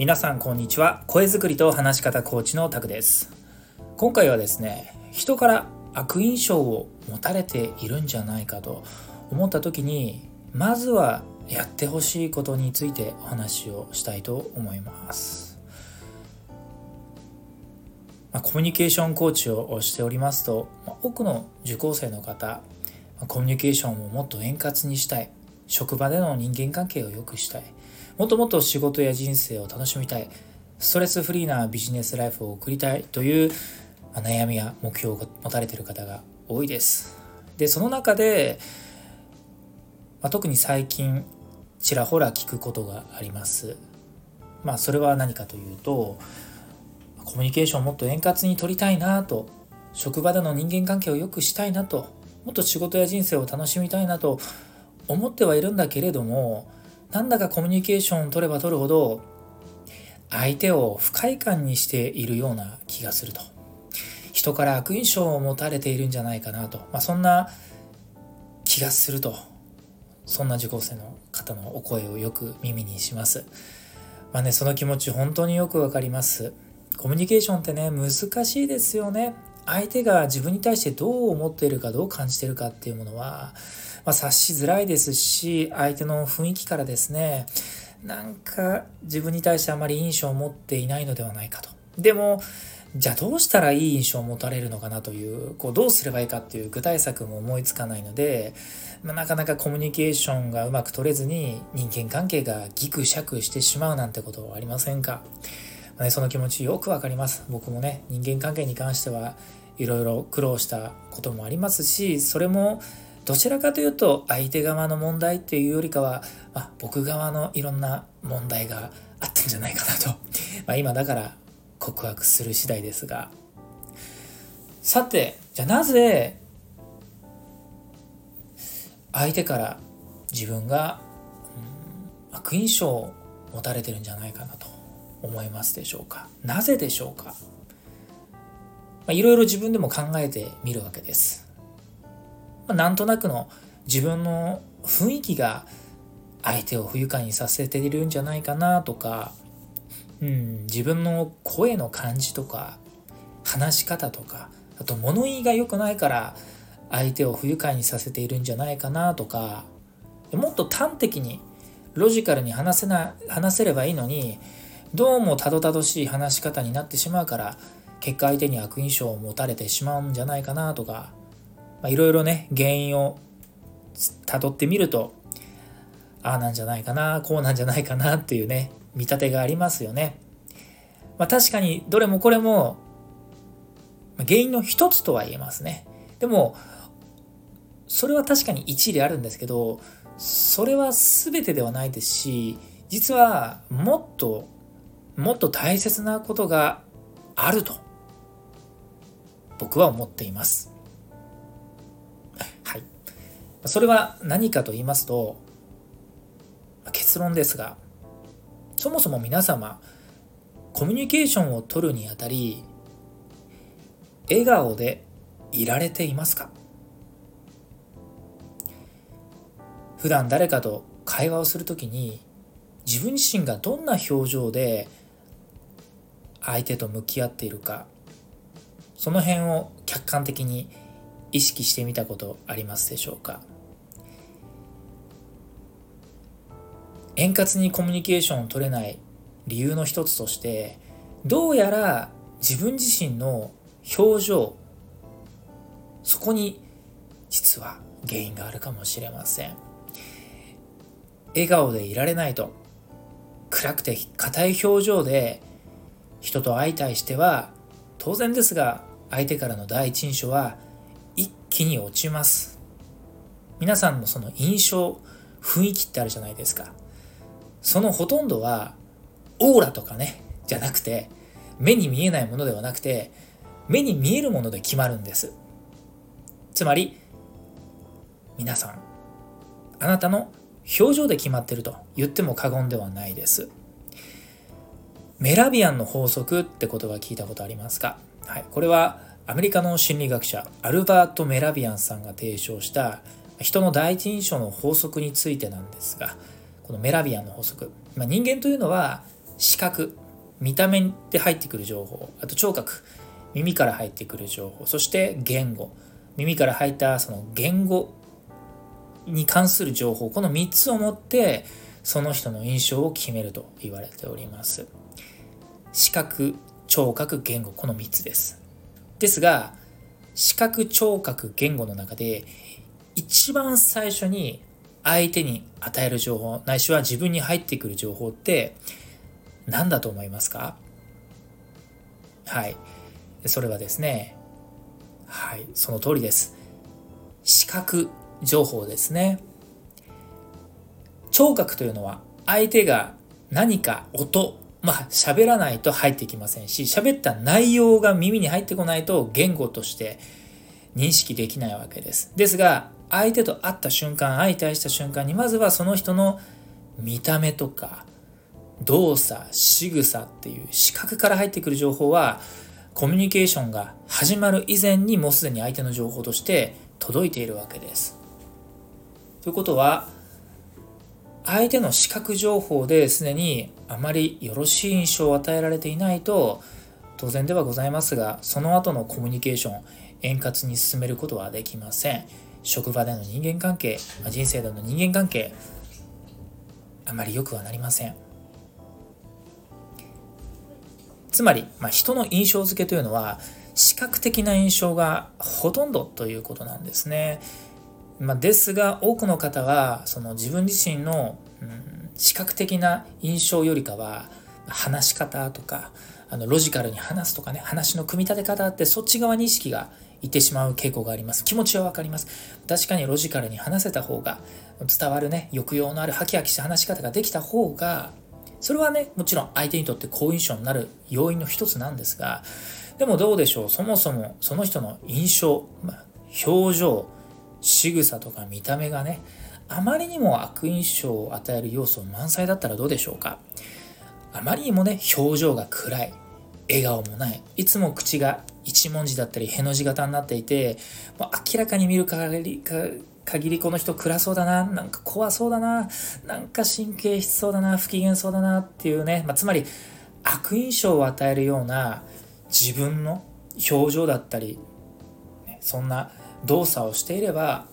皆さんこんにちは。声作りと話し方コーチのタクです。今回はですね人から悪印象を持たれているんじゃないかと思った時にまずはやってほしいことについてお話をしたいと思います。まあ、コミュニケーションコーチをしておりますと、多くの受講生の方、コミュニケーションをもっと円滑にしたい。職場での人間関係を良くしたい。もっともっと仕事や人生を楽しみたい。ストレスフリーなビジネスライフを送りたいという悩みや目標を持たれている方が多いです。でその中で、まあ、特に最近ちらほら聞くことがあります。まあそれは何かというとコミュニケーションをもっと円滑に取りたいなと職場での人間関係を良くしたいなともっと仕事や人生を楽しみたいなと思ってはいるんだけれどもなんだかコミュニケーションを取れば取るほど相手を不快感にしているような気がすると。人から悪印象を持たれているんじゃないかなと、まあ、そんな気がすると。そんな受講生の方のお声をよく耳にします。まあねその気持ち本当によくわかります。コミュニケーションってね難しいですよね。相手が自分に対してどう思っているかどう感じているかっていうものは、まあ、察しづらいですし相手の雰囲気からですねなんか自分に対してあまり印象を持っていないのではないかとでもじゃあどうしたらいい印象を持たれるのかなというこうどうすればいいかっていう具体策も思いつかないので、まあ、なかなかコミュニケーションがうまく取れずに人間関係がギクシャクしてしまうなんてことはありませんかまあね、その気持ちよくわかります。僕もね、人間関係に関してはいろいろ苦労したこともありますし、それもどちらかというと相手側の問題っていうよりかは、まあ、僕側のいろんな問題があったんじゃないかなと、まあ、今だから告白する次第ですが。さて、じゃあなぜ相手から自分が、うん、悪印象を持たれてるんじゃないかなと思いますでしょうかなぜでしょうかいろいろ自分でも考えてみるわけです。ま、なんとなくの自分の雰囲気が相手を不愉快にさせているんじゃないかなとか、うん、自分の声の感じとか話し方とかあと物言いが良くないから相手を不愉快にさせているんじゃないかなとかもっと端的にロジカルに話せな話せればいいのにどうもたどたどしい話し方になってしまうから結果相手に悪印象を持たれてしまうんじゃないかなとかいろいろね原因をたどってみるとああなんじゃないかなこうなんじゃないかなっていうね見立てがありますよね。まあ、確かにどれもこれも原因の一つとは言えますね。でもそれは確かに一理あるんですけどそれは全てではないですし実はもっともっと大切なことがあると僕は思っています。それは何かと言いますと結論ですがそもそも皆様コミュニケーションを取るにあたり笑顔でいられていますか？普段誰かと会話をするときに自分自身がどんな表情で相手と向き合っているかその辺を客観的に意識してみたことありますでしょうか？円滑にコミュニケーションを取れない理由の一つとしてどうやら自分自身の表情そこに実は原因があるかもしれません。笑顔でいられないと暗くて硬い表情で人と相対しては当然ですが相手からの第一印象は一気に落ちます。皆さんのその印象雰囲気ってあるじゃないですか。そのほとんどはオーラとかねじゃなくて目に見えないものではなくて目に見えるもので決まるんです。つまり皆さんあなたの表情で決まってると言っても過言ではないです。メラビアンの法則って言葉聞いたことありますか、はい、これはアメリカの心理学者アルバート・メラビアンさんが提唱した人の第一印象の法則についてなんですがこのメラビアンの法則、まあ、人間というのは視覚見た目で入ってくる情報。あと聴覚耳から入ってくる情報。そして言語。耳から入ったその言語に関する情報。この3つを持ってその人の印象を決めると言われております。視覚聴覚言語。この3つです。ですが視覚聴覚言語の中で一番最初に相手に与える情報ないしは自分に入ってくる情報って何だと思いますか？はい。それはですねはいその通りです。視覚情報ですね。聴覚というのは相手が何か音まあ喋らないと入ってきませんし喋った内容が耳に入ってこないと言語として認識できないわけです。ですが相手と会った瞬間相対した瞬間にまずはその人の見た目とか動作仕草っていう視覚から入ってくる情報はコミュニケーションが始まる以前にもうすでに相手の情報として届いているわけです。ということは相手の視覚情報ですでにあまりよろしい印象を与えられていないと当然ではございますがその後のコミュニケーション円滑に進めることはできません職場での人間関係まあ人生での人間関係あまり良くはなりませんつまり、まあ、人の印象付けというのは視覚的な印象がほとんどということなんですね。まあ、ですが多くの方はその自分自身の、うん、視覚的な印象よりかは話し方とかあのロジカルに話すとかね話の組み立て方ってそっち側に意識がいってしまう傾向があります気持ちはわかります確かにロジカルに話せた方が伝わるね抑揚のあるハキハキした話し方ができた方がそれはね、もちろん相手にとって好印象になる要因の一つなんですが、でもどうでしょう、そもそもその人の印象、ま、表情、仕草とか見た目がね、あまりにも悪印象を与える要素満載だったらどうでしょうか。あまりにもね、表情が暗い、笑顔もない、いつも口が一文字だったりへの字型になっていて、もう明らかに見る限り限りこの人暗そうだな、なんか怖そうだな、なんか神経質そうだな、不機嫌そうだなっていうね、まあ、つまり悪印象を与えるような自分の表情だったり、そんな動作をしていれば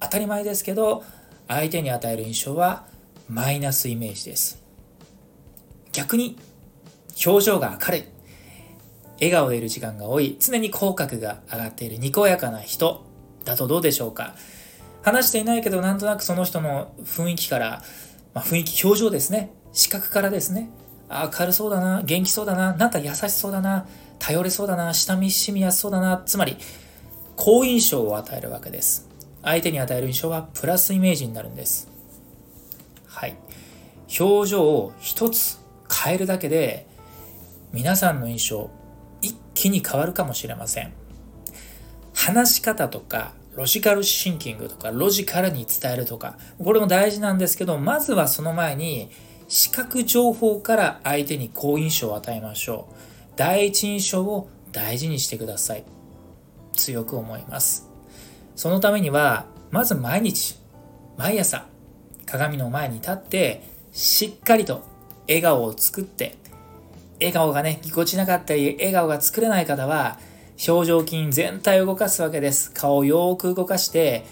当たり前ですけど相手に与える印象はマイナスイメージです。逆に表情が明るい。笑顔でいる時間が多い。常に口角が上がっているにこやかな人。だとどうでしょうか？話していないけどなんとなくその人の雰囲気から、まあ、雰囲気表情ですね。視覚からですね。明るそうだな元気そうだななんか優しそうだな頼れそうだな親しみやすそうだな。つまり好印象を与えるわけです。相手に与える印象はプラスイメージになるんです。はい。表情を一つ変えるだけで皆さんの印象気に変わるかもしれません。話し方とかロジカルシンキングとかロジカルに伝えるとかこれも大事なんですけどまずはその前に視覚情報から相手に好印象を与えましょう。第一印象を大事にしてください。強く思います。そのためにはまず毎日毎朝鏡の前に立ってしっかりと笑顔を作って笑顔がねぎこちなかったり笑顔が作れない方は表情筋全体を動かすわけです。顔をよーく動かして、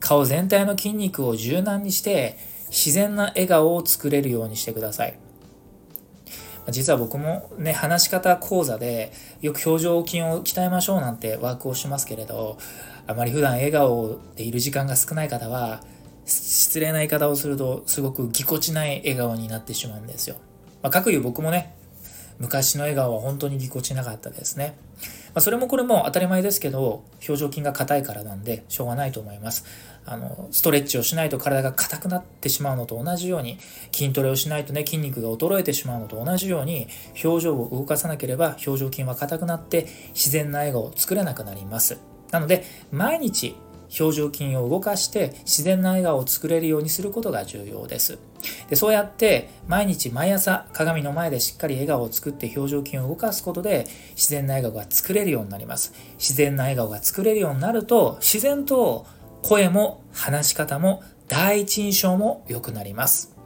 顔全体の筋肉を柔軟にして、自然な笑顔を作れるようにしてください。実は僕もね、話し方講座でよく表情筋を鍛えましょうなんてワークをしますけれど、あまり普段笑顔でいる時間が少ない方は、失礼な言い方をするとすごくぎこちない笑顔になってしまうんですよ。まあ、各言う僕もね、昔の笑顔は本当にぎこちなかったですね。まあ、それもこれも当たり前ですけど、表情筋が硬いからなんで、しょうがないと思います。あの、ストレッチをしないと体が硬くなってしまうのと同じように、筋トレをしないとね、筋肉が衰えてしまうのと同じように、表情を動かさなければ、表情筋は硬くなって、自然な笑顔を作れなくなります。なので、毎日表情筋を動かして自然な笑顔を作れるようにすることが重要です。でそうやって毎日毎朝鏡の前でしっかり笑顔を作って表情筋を動かすことで自然な笑顔が作れるようになります。自然な笑顔が作れるようになると自然と声も話し方も第一印象も良くなります。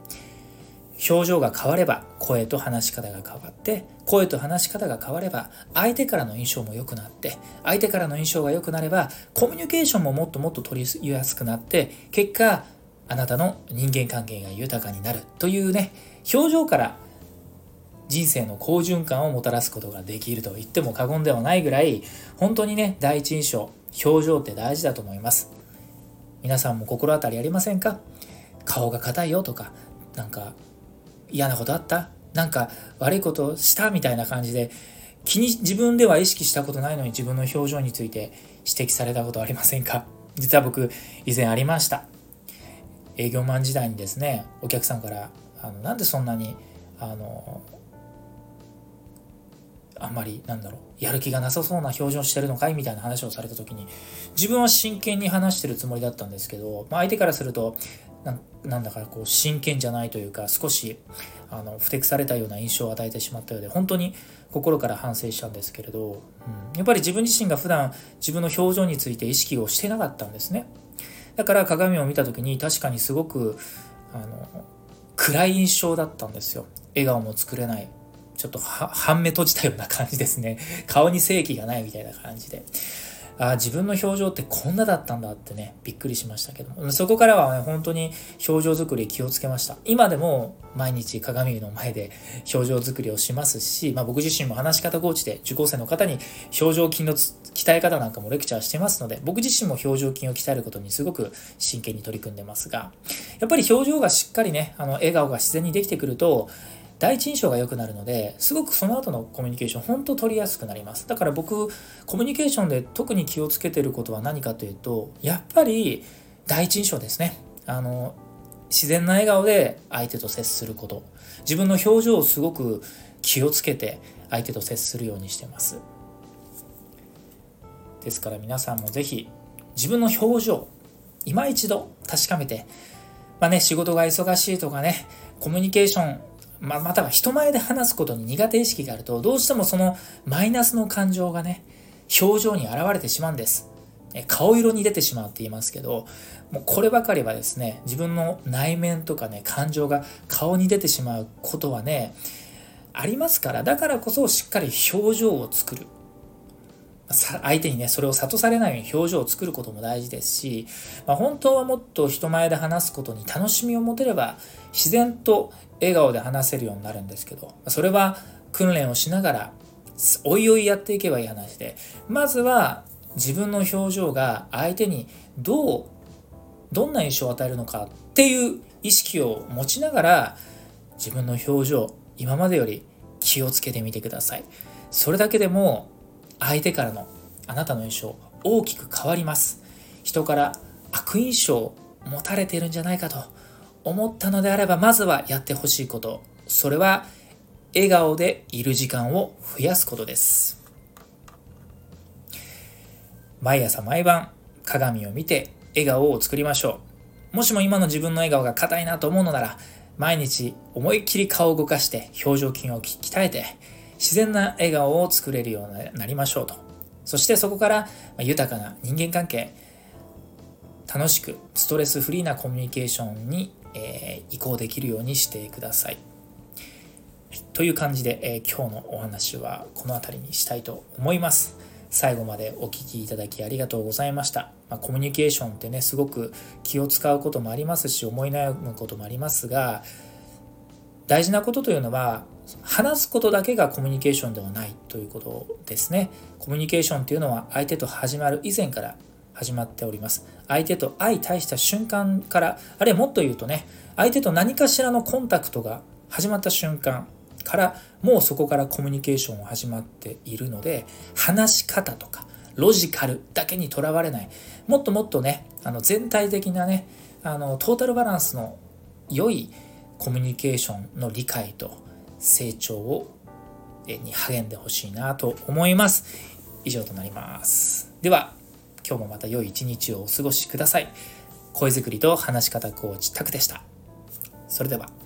表情が変われば声と話し方が変わって声と話し方が変われば相手からの印象も良くなって相手からの印象が良くなればコミュニケーションももっともっと取りやすくなって結果あなたの人間関係が豊かになるというね表情から人生の好循環をもたらすことができると言っても過言ではないぐらい本当にね第一印象表情って大事だと思います。皆さんも心当たりありませんか？顔が硬いよとかなんか嫌なことあった？なんか悪いことしたみたいな感じで気に自分では意識したことないのに自分の表情について指摘されたことありませんか？実は僕以前ありました。営業マン時代にですねお客さんからあのなんでそんなにあのあんまりなんだろうやる気がなさそうな表情してるのかい？みたいな話をされた時に自分は真剣に話してるつもりだったんですけど、まあ、相手からするとなんだかこう真剣じゃないというか少しあのふてくされたような印象を与えてしまったようで本当に心から反省したんですけれど、うん、やっぱり自分自身が普段自分の表情について意識をしてなかったんですね。だから鏡を見た時に確かにすごくあの暗い印象だったんですよ。笑顔も作れない。ちょっと半目閉じたような感じですね。顔に正気がないみたいな感じで。あ自分の表情ってこんなだったんだってね、びっくりしましたけども、そこからはね、本当に表情作り気をつけました。今でも毎日鏡の前で表情作りをしますし、まあ、僕自身も話し方コーチで受講生の方に表情筋の鍛え方なんかもレクチャーしてますので、僕自身も表情筋を鍛えることにすごく真剣に取り組んでますが、やっぱり表情がしっかりね、あの笑顔が自然にできてくると、第一印象が良くなるのですごくその後のコミュニケーション本当取りやすくなります。だから僕コミュニケーションで特に気をつけてることは何かというとやっぱり第一印象ですね。あの自然な笑顔で相手と接すること。自分の表情をすごく気をつけて相手と接するようにしてます。ですから皆さんも是非自分の表情今一度確かめてまあね仕事が忙しいとかねコミュニケーションままたは人前で話すことに苦手意識があると、どうしてもそのマイナスの感情がね、表情に現れてしまうんです。顔色に出てしまうって言いますけど、もうこればかりはですね、自分の内面とかね、感情が顔に出てしまうことはね、ありますから、だからこそしっかり表情を作る。相手にね、それを諭されないように表情を作ることも大事ですし、まあ、本当はもっと人前で話すことに楽しみを持てれば、自然と笑顔で話せるようになるんですけど、それは訓練をしながら、おいおいやっていけばいい話で、まずは自分の表情が相手にどう、どんな印象を与えるのかっていう意識を持ちながら、自分の表情、今までより気をつけてみてください。それだけでも相手からのあなたの印象大きく変わります。人から悪印象を持たれているんじゃないかと思ったのであればまずはやってほしいこと。それは笑顔でいる時間を増やすことです。毎朝毎晩鏡を見て笑顔を作りましょう。もしも今の自分の笑顔が硬いなと思うのなら毎日思いっきり顔を動かして表情筋を鍛えて自然な笑顔を作れるようになりましょうと。そしてそこから豊かな人間関係、楽しくストレスフリーなコミュニケーションに、え、移行できるようにしてください。という感じで、えー、今日のお話はこの辺りにしたいと思います。最後までお聴きいただきありがとうございました。まあ、コミュニケーションってね、すごく気を使うこともありますし、思い悩むこともありますが、大事なことというのは話すことだけがコミュニケーションではないということですね。コミュニケーションというのは相手と始まる以前から始まっております。相手と相対した瞬間からあるいはもっと言うとね相手と何かしらのコンタクトが始まった瞬間からもうそこからコミュニケーションが始まっているので話し方とかロジカルだけにとらわれない。もっともっとねあの全体的なねあのトータルバランスの良いコミュニケーションの理解と成長をに励んでほしいなと思います。以上となります。では、今日もまた良い一日をお過ごしください。声作りと話し方コーチタクでした。それでは。